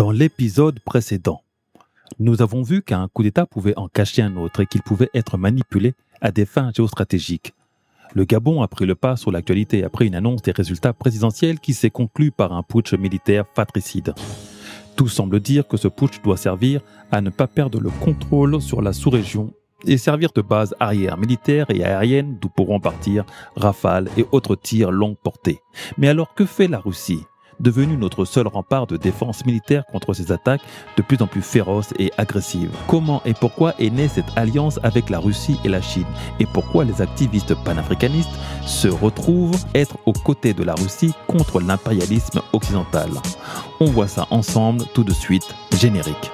Dans l'épisode précédent, nous avons vu qu'un coup d'État pouvait en cacher un autre et qu'il pouvait être manipulé à des fins géostratégiques. Le Gabon a pris le pas sur l'actualité après une annonce des résultats présidentiels qui s'est conclue par un putsch militaire fratricide. Tout semble dire que ce putsch doit servir à ne pas perdre le contrôle sur la sous-région et servir de base arrière militaire et aérienne d'où pourront partir rafales et autres tirs longue portée. Mais alors que fait la Russie? Devenu notre seul rempart de défense militaire contre ces attaques de plus en plus féroces et agressives. Comment et pourquoi est née cette alliance avec la Russie et la Chine? Et pourquoi les activistes panafricanistes se retrouvent être aux côtés de la Russie contre l'impérialisme occidental? On voit ça ensemble tout de suite, générique.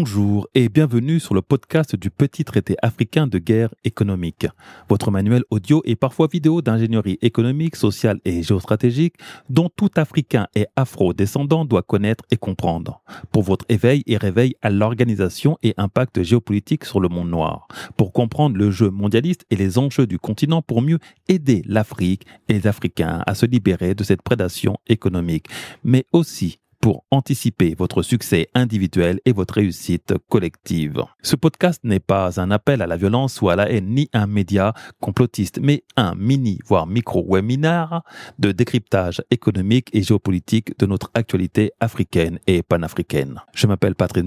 Bonjour et bienvenue sur le podcast du petit traité africain de guerre économique. Votre manuel audio et parfois vidéo d'ingénierie économique, sociale et géostratégique dont tout Africain et afro-descendant doit connaître et comprendre. Pour votre éveil et réveil à l'organisation et impact géopolitique sur le monde noir. Pour comprendre le jeu mondialiste et les enjeux du continent pour mieux aider l'Afrique et les Africains à se libérer de cette prédation économique. Mais aussi pour anticiper votre succès individuel et votre réussite collective. Ce podcast n'est pas un appel à la violence ou à la haine, ni un média complotiste, mais un mini, voire micro-webinar de décryptage économique et géopolitique de notre actualité africaine et panafricaine. Je m'appelle Patrick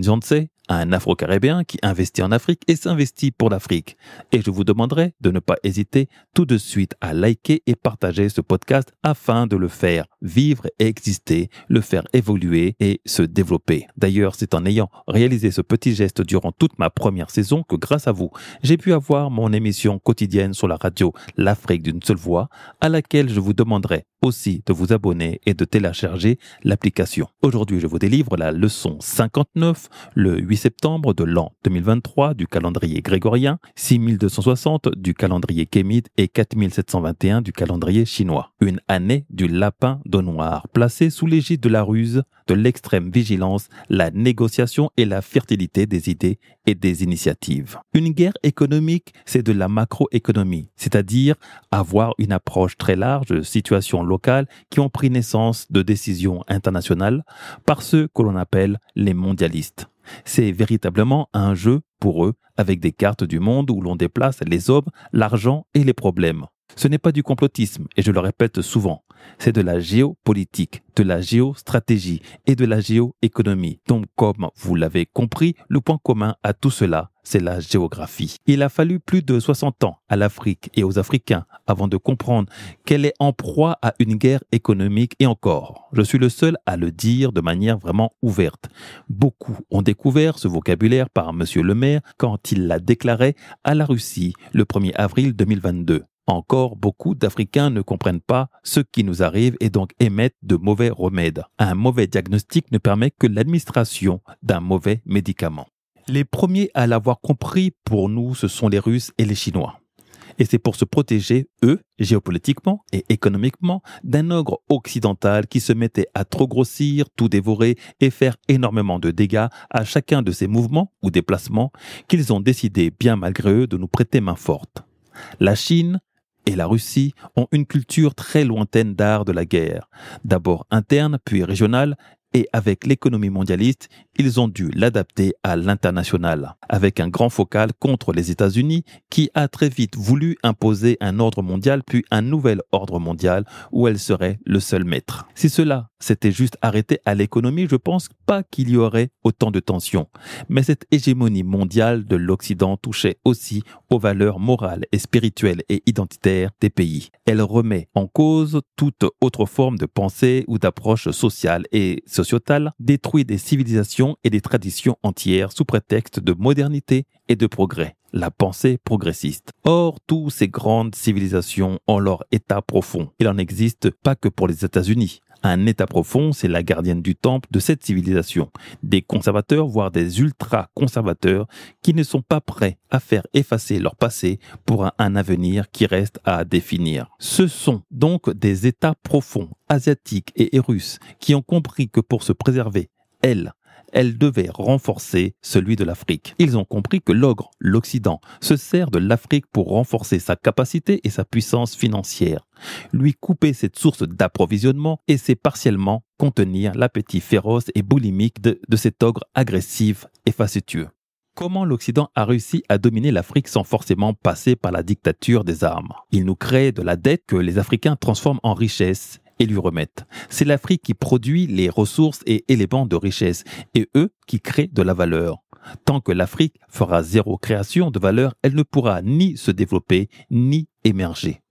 Un Afro-Caribéen qui investit en Afrique et s'investit pour l'Afrique. Et je vous demanderai de ne pas hésiter tout de suite à liker et partager ce podcast afin de le faire vivre et exister, le faire évoluer et se développer. D'ailleurs, c'est en ayant réalisé ce petit geste durant toute ma première saison que grâce à vous, j'ai pu avoir mon émission quotidienne sur la radio L'Afrique d'une seule voix, à laquelle je vous demanderai aussi de vous abonner et de télécharger l'application. Aujourd'hui, je vous délivre la leçon 59, le 8 septembre de l'an 2023 du calendrier grégorien, 6260 du calendrier kémite et 4721 du calendrier chinois. Une année du lapin de noir, placée sous l'égide de la ruse, de l'extrême vigilance, la négociation et la fertilité des idées et des initiatives. Une guerre économique, c'est de la macroéconomie, c'est-à-dire avoir une approche très large de situations locales qui ont pris naissance de décisions internationales par ceux que l'on appelle les mondialistes. C'est véritablement un jeu pour eux avec des cartes du monde où l'on déplace les hommes, l'argent et les problèmes. Ce n'est pas du complotisme, et je le répète souvent, c'est de la géopolitique, de la géostratégie et de la géoéconomie. Donc, comme vous l'avez compris, le point commun à tout cela, c'est la géographie. Il a fallu plus de 60 ans à l'Afrique et aux Africains avant de comprendre qu'elle est en proie à une guerre économique et encore. Je suis le seul à le dire de manière vraiment ouverte. Beaucoup ont découvert ce vocabulaire par M. Le Maire quand il l'a déclaré à la Russie le 1er avril 2022. Encore beaucoup d'Africains ne comprennent pas ce qui nous arrive et donc émettent de mauvais remèdes. Un mauvais diagnostic ne permet que l'administration d'un mauvais médicament. Les premiers à l'avoir compris pour nous, ce sont les Russes et les Chinois. Et c'est pour se protéger, eux, géopolitiquement et économiquement, d'un ogre occidental qui se mettait à trop grossir, tout dévorer et faire énormément de dégâts à chacun de ces mouvements ou déplacements qu'ils ont décidé, bien malgré eux, de nous prêter main forte. La Chine, et la Russie ont une culture très lointaine d'art de la guerre, d'abord interne puis régionale et avec l'économie mondialiste, ils ont dû l'adapter à l'international, avec un grand focal contre les États-Unis qui a très vite voulu imposer un ordre mondial puis un nouvel ordre mondial où elle serait le seul maître. Si cela s'était juste arrêté à l'économie, je pense pas qu'il y aurait autant de tensions. Mais cette hégémonie mondiale de l'Occident touchait aussi aux valeurs morales et spirituelles et identitaires des pays. Elle remet en cause toute autre forme de pensée ou d'approche sociale et sociale détruit des civilisations et des traditions entières sous prétexte de modernité et de progrès, la pensée progressiste. Or, toutes ces grandes civilisations ont leur état profond. Il n'en existe pas que pour les États-Unis. Un État profond, c'est la gardienne du temple de cette civilisation. Des conservateurs, voire des ultra-conservateurs, qui ne sont pas prêts à faire effacer leur passé pour un, avenir qui reste à définir. Ce sont donc des États profonds, asiatiques et russes, qui ont compris que pour se préserver, elles, elle devait renforcer celui de l'Afrique. Ils ont compris que l'ogre, l'Occident, se sert de l'Afrique pour renforcer sa capacité et sa puissance financière, lui couper cette source d'approvisionnement et c'est partiellement contenir l'appétit féroce et boulimique de, cet ogre agressif et facétieux. Comment l'Occident a réussi à dominer l'Afrique sans forcément passer par la dictature des armes? Il nous crée de la dette que les Africains transforment en richesse et lui remettent. C'est l'Afrique qui produit les ressources et éléments de richesse et eux qui créent de la valeur. Tant que l'Afrique fera zéro création de valeur, elle ne pourra ni se développer ni émerger.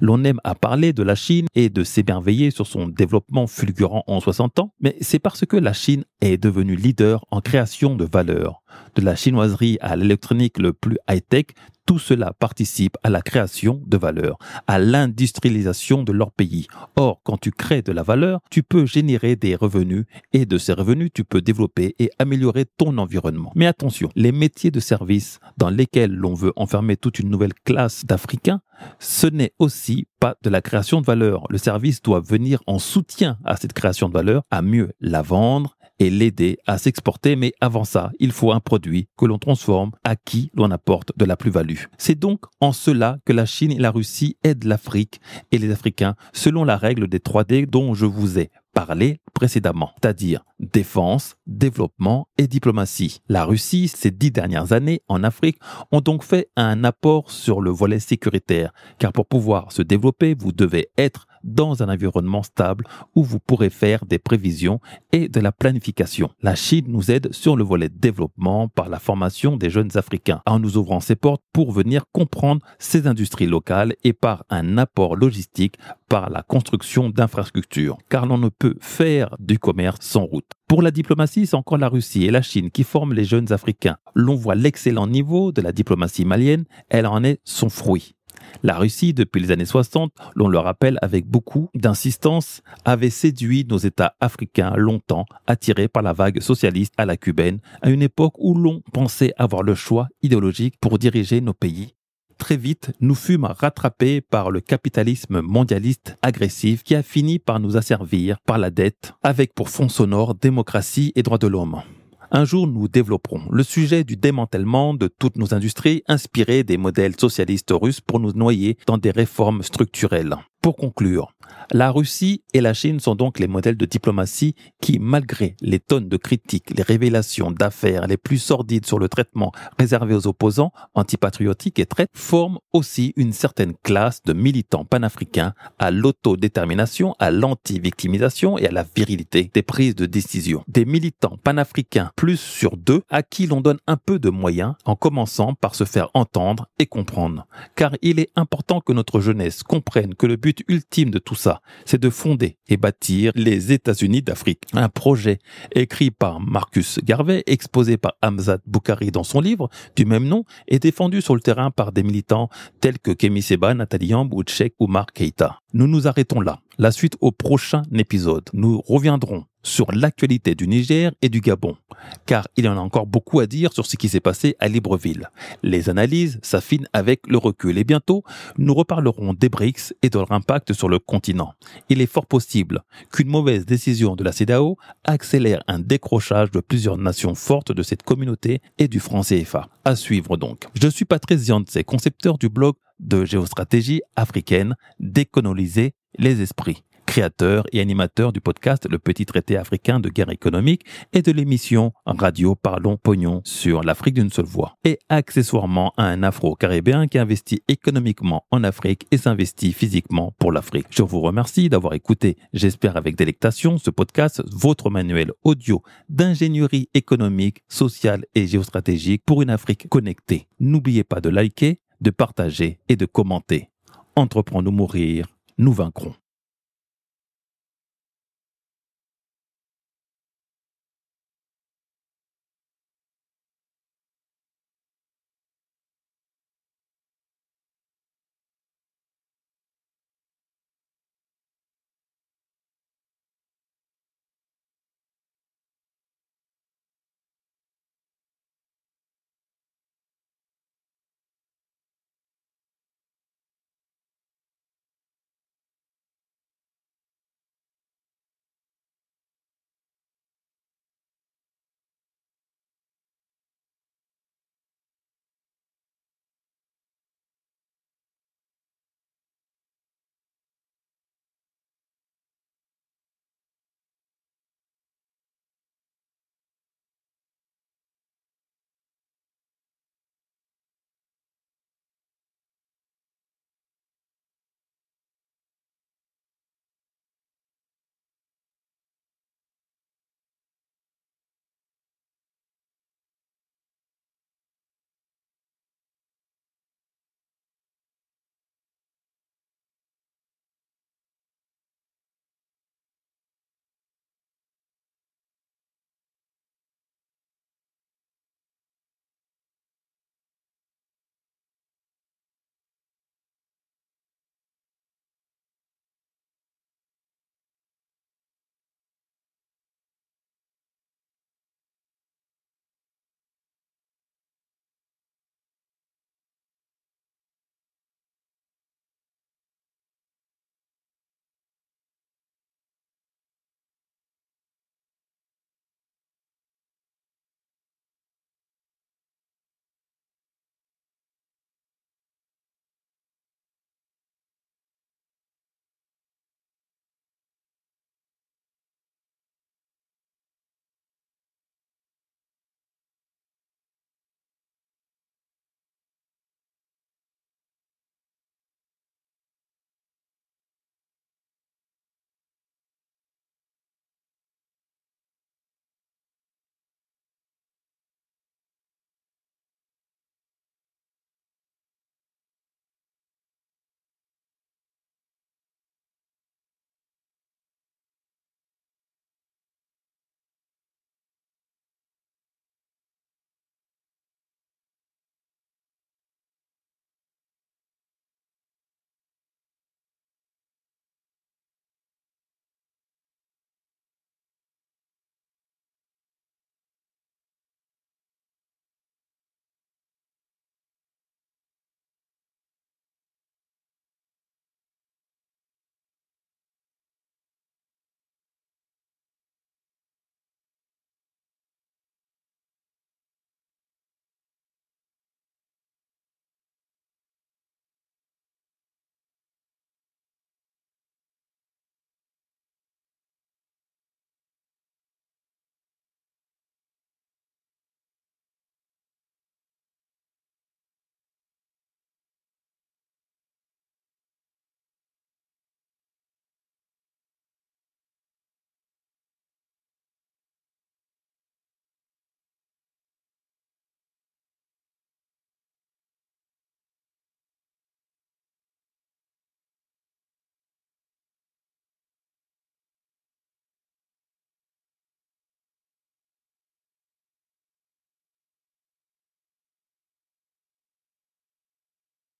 L'on aime à parler de la Chine et de s'émerveiller sur son développement fulgurant en 60 ans, mais c'est parce que la Chine est devenue leader en création de valeur. De la chinoiserie à l'électronique le plus high-tech, tout cela participe à la création de valeur, à l'industrialisation de leur pays. Or, quand tu crées de la valeur, tu peux générer des revenus et de ces revenus, tu peux développer et améliorer ton environnement. Mais attention, les métiers de service dans lesquels l'on veut enfermer toute une nouvelle classe d'Africains, ce n'est aussi pas de la création de valeur. Le service doit venir en soutien à cette création de valeur, à mieux la vendre, et l'aider à s'exporter, mais avant ça, il faut un produit que l'on transforme, à qui l'on apporte de la plus-value. C'est donc en cela que la Chine et la Russie aident l'Afrique et les Africains selon la règle des 3D dont je vous ai parlé précédemment, c'est-à-dire défense, développement et diplomatie. La Russie, ces dix dernières années en Afrique, ont donc fait un apport sur le volet sécuritaire, car pour pouvoir se développer, vous devez être dans un environnement stable où vous pourrez faire des prévisions et de la planification. La Chine nous aide sur le volet développement par la formation des jeunes Africains, en nous ouvrant ses portes pour venir comprendre ces industries locales et par un apport logistique par la construction d'infrastructures, car l'on ne peut faire du commerce sans route. Pour la diplomatie, c'est encore la Russie et la Chine qui forment les jeunes Africains. L'on voit l'excellent niveau de la diplomatie malienne, elle en est son fruit. La Russie, depuis les années 60, l'on le rappelle avec beaucoup d'insistance, avait séduit nos États africains longtemps, attirés par la vague socialiste à la cubaine, à une époque où l'on pensait avoir le choix idéologique pour diriger nos pays très vite, nous fûmes rattrapés par le capitalisme mondialiste agressif qui a fini par nous asservir par la dette, avec pour fond sonore démocratie et droits de l'homme. Un jour, nous développerons le sujet du démantèlement de toutes nos industries inspirées des modèles socialistes russes pour nous noyer dans des réformes structurelles. Pour conclure, la Russie et la Chine sont donc les modèles de diplomatie qui, malgré les tonnes de critiques, les révélations d'affaires les plus sordides sur le traitement réservé aux opposants, antipatriotiques et traites, forment aussi une certaine classe de militants panafricains à l'autodétermination, à l'anti-victimisation et à la virilité des prises de décision. Des militants panafricains plus sur deux à qui l'on donne un peu de moyens en commençant par se faire entendre et comprendre. Car il est important que notre jeunesse comprenne que le but ultime de tout ça, c'est de fonder et bâtir les États-Unis d'Afrique. Un projet écrit par Marcus Garvey, exposé par Hamzat Boukari dans son livre du même nom, et défendu sur le terrain par des militants tels que Kemi Seba, Nathalie Yamb ou Mark Keita. Nous nous arrêtons là. La suite au prochain épisode. Nous reviendrons sur l'actualité du Niger et du Gabon, car il y en a encore beaucoup à dire sur ce qui s'est passé à Libreville. Les analyses s'affinent avec le recul et bientôt, nous reparlerons des BRICS et de leur impact sur le continent. Il est fort possible qu'une mauvaise décision de la CEDAO accélère un décrochage de plusieurs nations fortes de cette communauté et du franc CFA. À suivre donc. Je suis Patrice Ziantse, concepteur du blog de géostratégie africaine, décoloniser les esprits créateur et animateur du podcast Le Petit Traité africain de guerre économique et de l'émission Radio Parlons Pognon sur l'Afrique d'une seule voix. Et accessoirement un afro-caribéen qui investit économiquement en Afrique et s'investit physiquement pour l'Afrique. Je vous remercie d'avoir écouté, j'espère avec délectation, ce podcast, votre manuel audio d'ingénierie économique, sociale et géostratégique pour une Afrique connectée. N'oubliez pas de liker, de partager et de commenter. Entreprends-nous mourir, nous vaincrons.